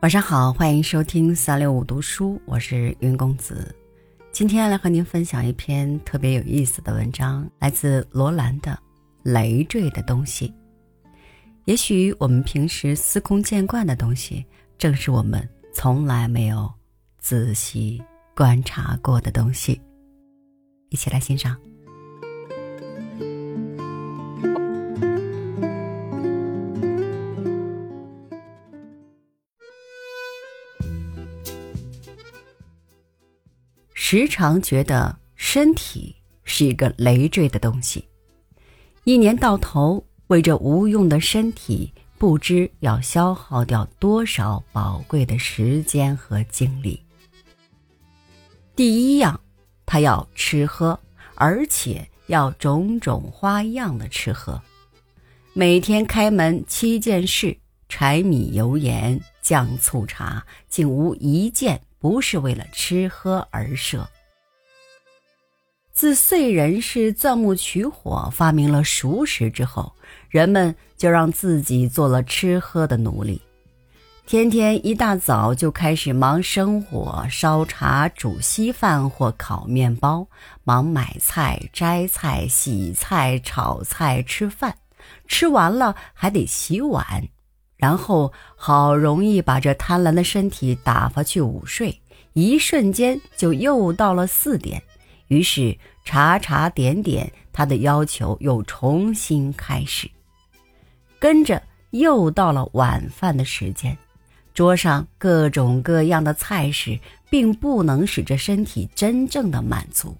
晚上好，欢迎收听三六五读书，我是云公子。今天来和您分享一篇特别有意思的文章，来自罗兰的《累赘的东西》。也许我们平时司空见惯的东西，正是我们从来没有仔细观察过的东西。一起来欣赏。时常觉得身体是一个累赘的东西，一年到头为这无用的身体，不知要消耗掉多少宝贵的时间和精力。第一样，他要吃喝，而且要种种花样的吃喝，每天开门七件事，柴米油盐酱醋茶，竟无一件。不是为了吃喝而设。自燧人氏钻木取火，发明了熟食之后，人们就让自己做了吃喝的奴隶，天天一大早就开始忙生火、烧茶、煮稀饭或烤面包，忙买菜、摘菜、洗菜、炒菜、吃饭，吃完了还得洗碗。然后好容易把这贪婪的身体打发去午睡，一瞬间就又到了四点，于是查查点点，他的要求又重新开始。跟着又到了晚饭的时间，桌上各种各样的菜式，并不能使这身体真正的满足。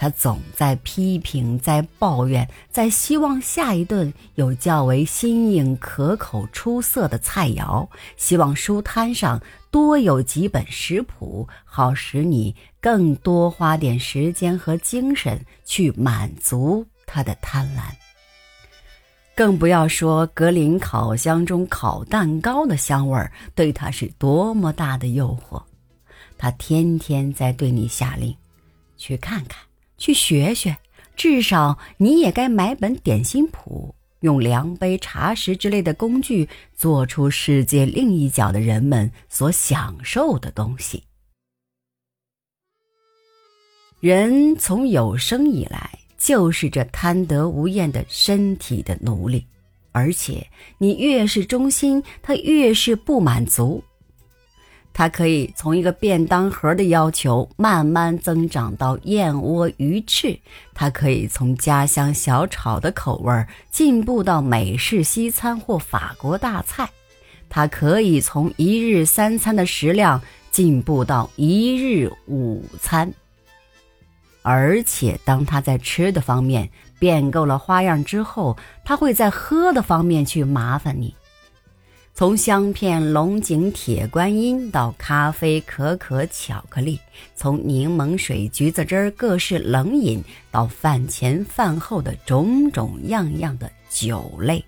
他总在批评，在抱怨，在希望下一顿有较为新颖、可口、出色的菜肴，希望书摊上多有几本食谱，好使你更多花点时间和精神去满足他的贪婪。更不要说格林烤箱中烤蛋糕的香味儿对他是多么大的诱惑，他天天在对你下令，去看看。去学学，至少你也该买本点心谱，用量杯、茶匙之类的工具，做出世界另一角的人们所享受的东西。人从有生以来就是这贪得无厌的身体的奴隶，而且你越是忠心，他越是不满足。它可以从一个便当盒的要求慢慢增长到燕窝、鱼翅；它可以从家乡小炒的口味进步到美式西餐或法国大菜；它可以从一日三餐的食量进步到一日午餐。而且，当他在吃的方面变够了花样之后，他会在喝的方面去麻烦你。从香片、龙井、铁观音到咖啡、可可、巧克力；从柠檬水、橘子汁儿、各式冷饮到饭前饭后的种种样样的酒类。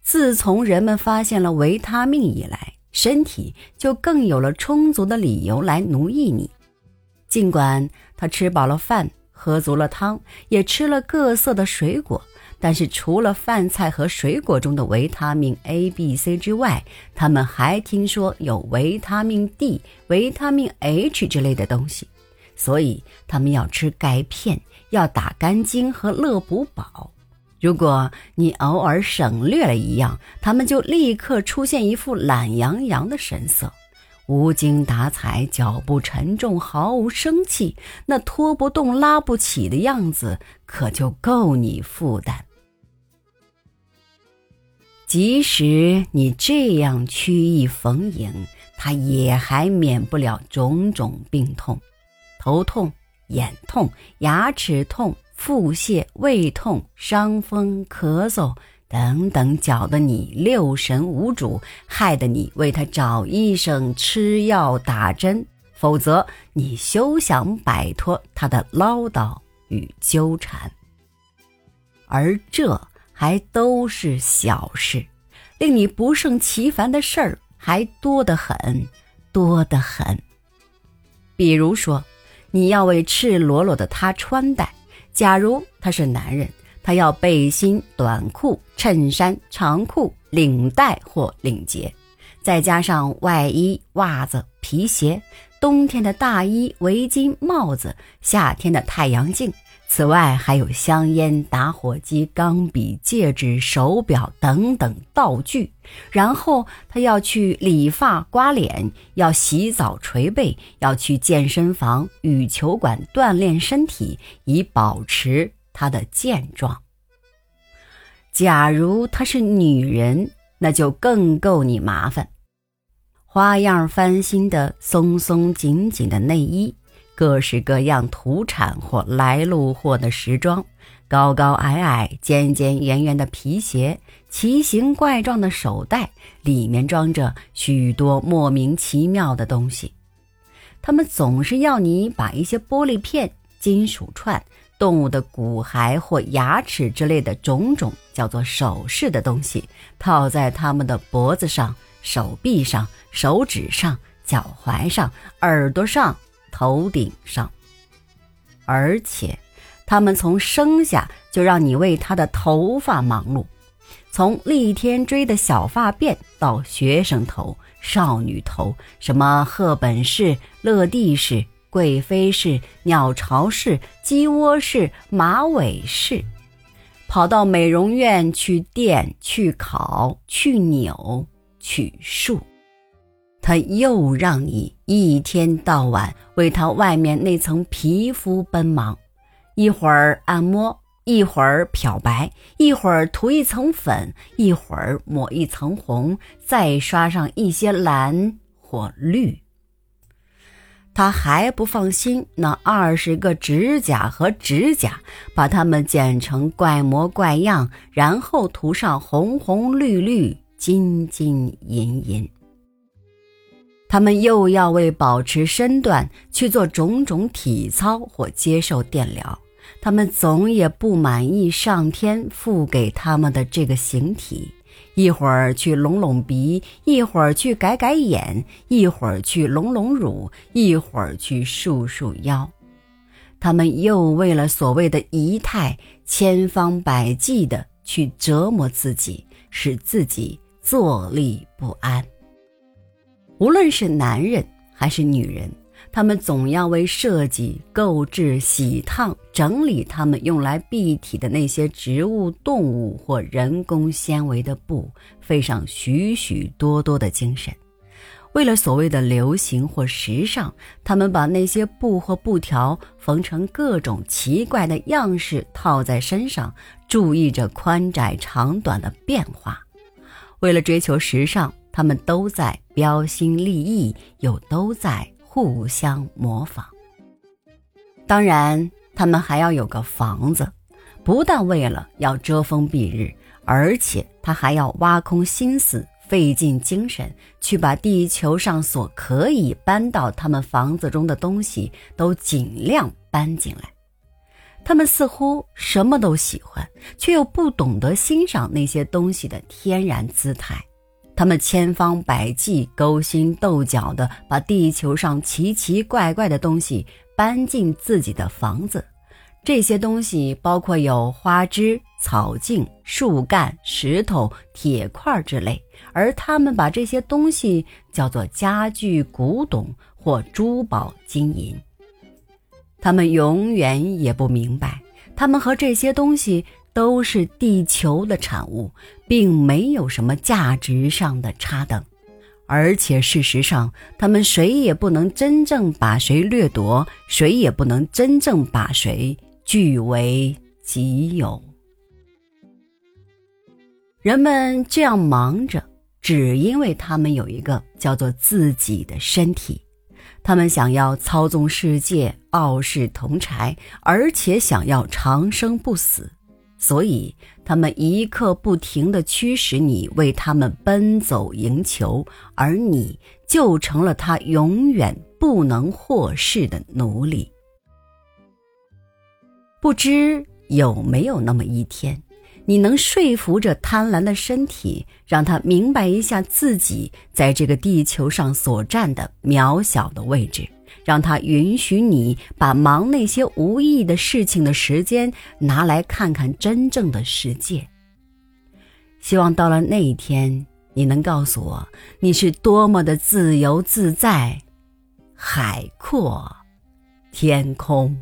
自从人们发现了维他命以来，身体就更有了充足的理由来奴役你。尽管他吃饱了饭，喝足了汤，也吃了各色的水果。但是除了饭菜和水果中的维他命 A、B、C 之外，他们还听说有维他命 D、维他命 H 之类的东西，所以他们要吃钙片，要打肝经和乐补宝。如果你偶尔省略了一样，他们就立刻出现一副懒洋洋的神色，无精打采，脚步沉重，毫无生气，那拖不动、拉不起的样子，可就够你负担。即使你这样曲意逢迎，他也还免不了种种病痛：头痛、眼痛、牙齿痛、腹泻、胃痛、伤风、咳嗽等等，搅得你六神无主，害得你为他找医生、吃药、打针，否则你休想摆脱他的唠叨与纠缠。而这。还都是小事，令你不胜其烦的事儿还多得很，多得很。比如说，你要为赤裸裸的他穿戴。假如他是男人，他要背心、短裤、衬衫、长裤、领带或领结；再加上外衣、袜子、皮鞋，冬天的大衣、围巾、帽子，夏天的太阳镜。此外，还有香烟、打火机、钢笔、戒指、手表等等道具。然后他要去理发、刮脸，要洗澡、捶背，要去健身房、羽球馆锻炼身体，以保持他的健壮。假如她是女人，那就更够你麻烦。花样翻新的松松紧紧的内衣。各式各样土产或来路货的时装，高高矮矮、尖尖圆圆的皮鞋，奇形怪状的手袋，里面装着许多莫名其妙的东西。他们总是要你把一些玻璃片、金属串、动物的骨骸或牙齿之类的种种叫做首饰的东西套在他们的脖子上、手臂上、手指上、脚踝上、耳朵上。头顶上，而且，他们从生下就让你为他的头发忙碌，从立天追的小发辫到学生头、少女头，什么赫本式、乐蒂式、贵妃式、鸟巢式、鸡窝式、马尾式，跑到美容院去电、去烤、去扭、去束。他又让你一天到晚为他外面那层皮肤奔忙，一会儿按摩，一会儿漂白，一会儿涂一层粉，一会儿抹一层红，再刷上一些蓝或绿。他还不放心那二十个指甲和指甲，把它们剪成怪模怪样，然后涂上红红绿绿、金金银银。他们又要为保持身段去做种种体操或接受电疗，他们总也不满意上天赋给他们的这个形体，一会儿去隆隆鼻，一会儿去改改眼，一会儿去隆隆乳，一会儿去束束腰。他们又为了所谓的仪态，千方百计地去折磨自己，使自己坐立不安。无论是男人还是女人，他们总要为设计、购置、洗烫、整理他们用来蔽体的那些植物、动物或人工纤维的布，费上许许多多的精神。为了所谓的流行或时尚，他们把那些布或布条缝成各种奇怪的样式，套在身上，注意着宽窄长短的变化。为了追求时尚。他们都在标新立异，又都在互相模仿。当然，他们还要有个房子，不但为了要遮风避日，而且他还要挖空心思、费尽精神，去把地球上所可以搬到他们房子中的东西都尽量搬进来。他们似乎什么都喜欢，却又不懂得欣赏那些东西的天然姿态。他们千方百计、勾心斗角地把地球上奇奇怪怪的东西搬进自己的房子。这些东西包括有花枝、草茎、树干、石头、铁块之类，而他们把这些东西叫做家具、古董或珠宝、金银。他们永远也不明白，他们和这些东西。都是地球的产物，并没有什么价值上的差等，而且事实上，他们谁也不能真正把谁掠夺，谁也不能真正把谁据为己有。人们这样忙着，只因为他们有一个叫做自己的身体，他们想要操纵世界，傲视同柴，而且想要长生不死。所以，他们一刻不停地驱使你为他们奔走赢球，而你就成了他永远不能获释的奴隶。不知有没有那么一天，你能说服这贪婪的身体，让他明白一下自己在这个地球上所占的渺小的位置？让他允许你把忙那些无意义的事情的时间拿来看看真正的世界。希望到了那一天，你能告诉我，你是多么的自由自在、海阔天空？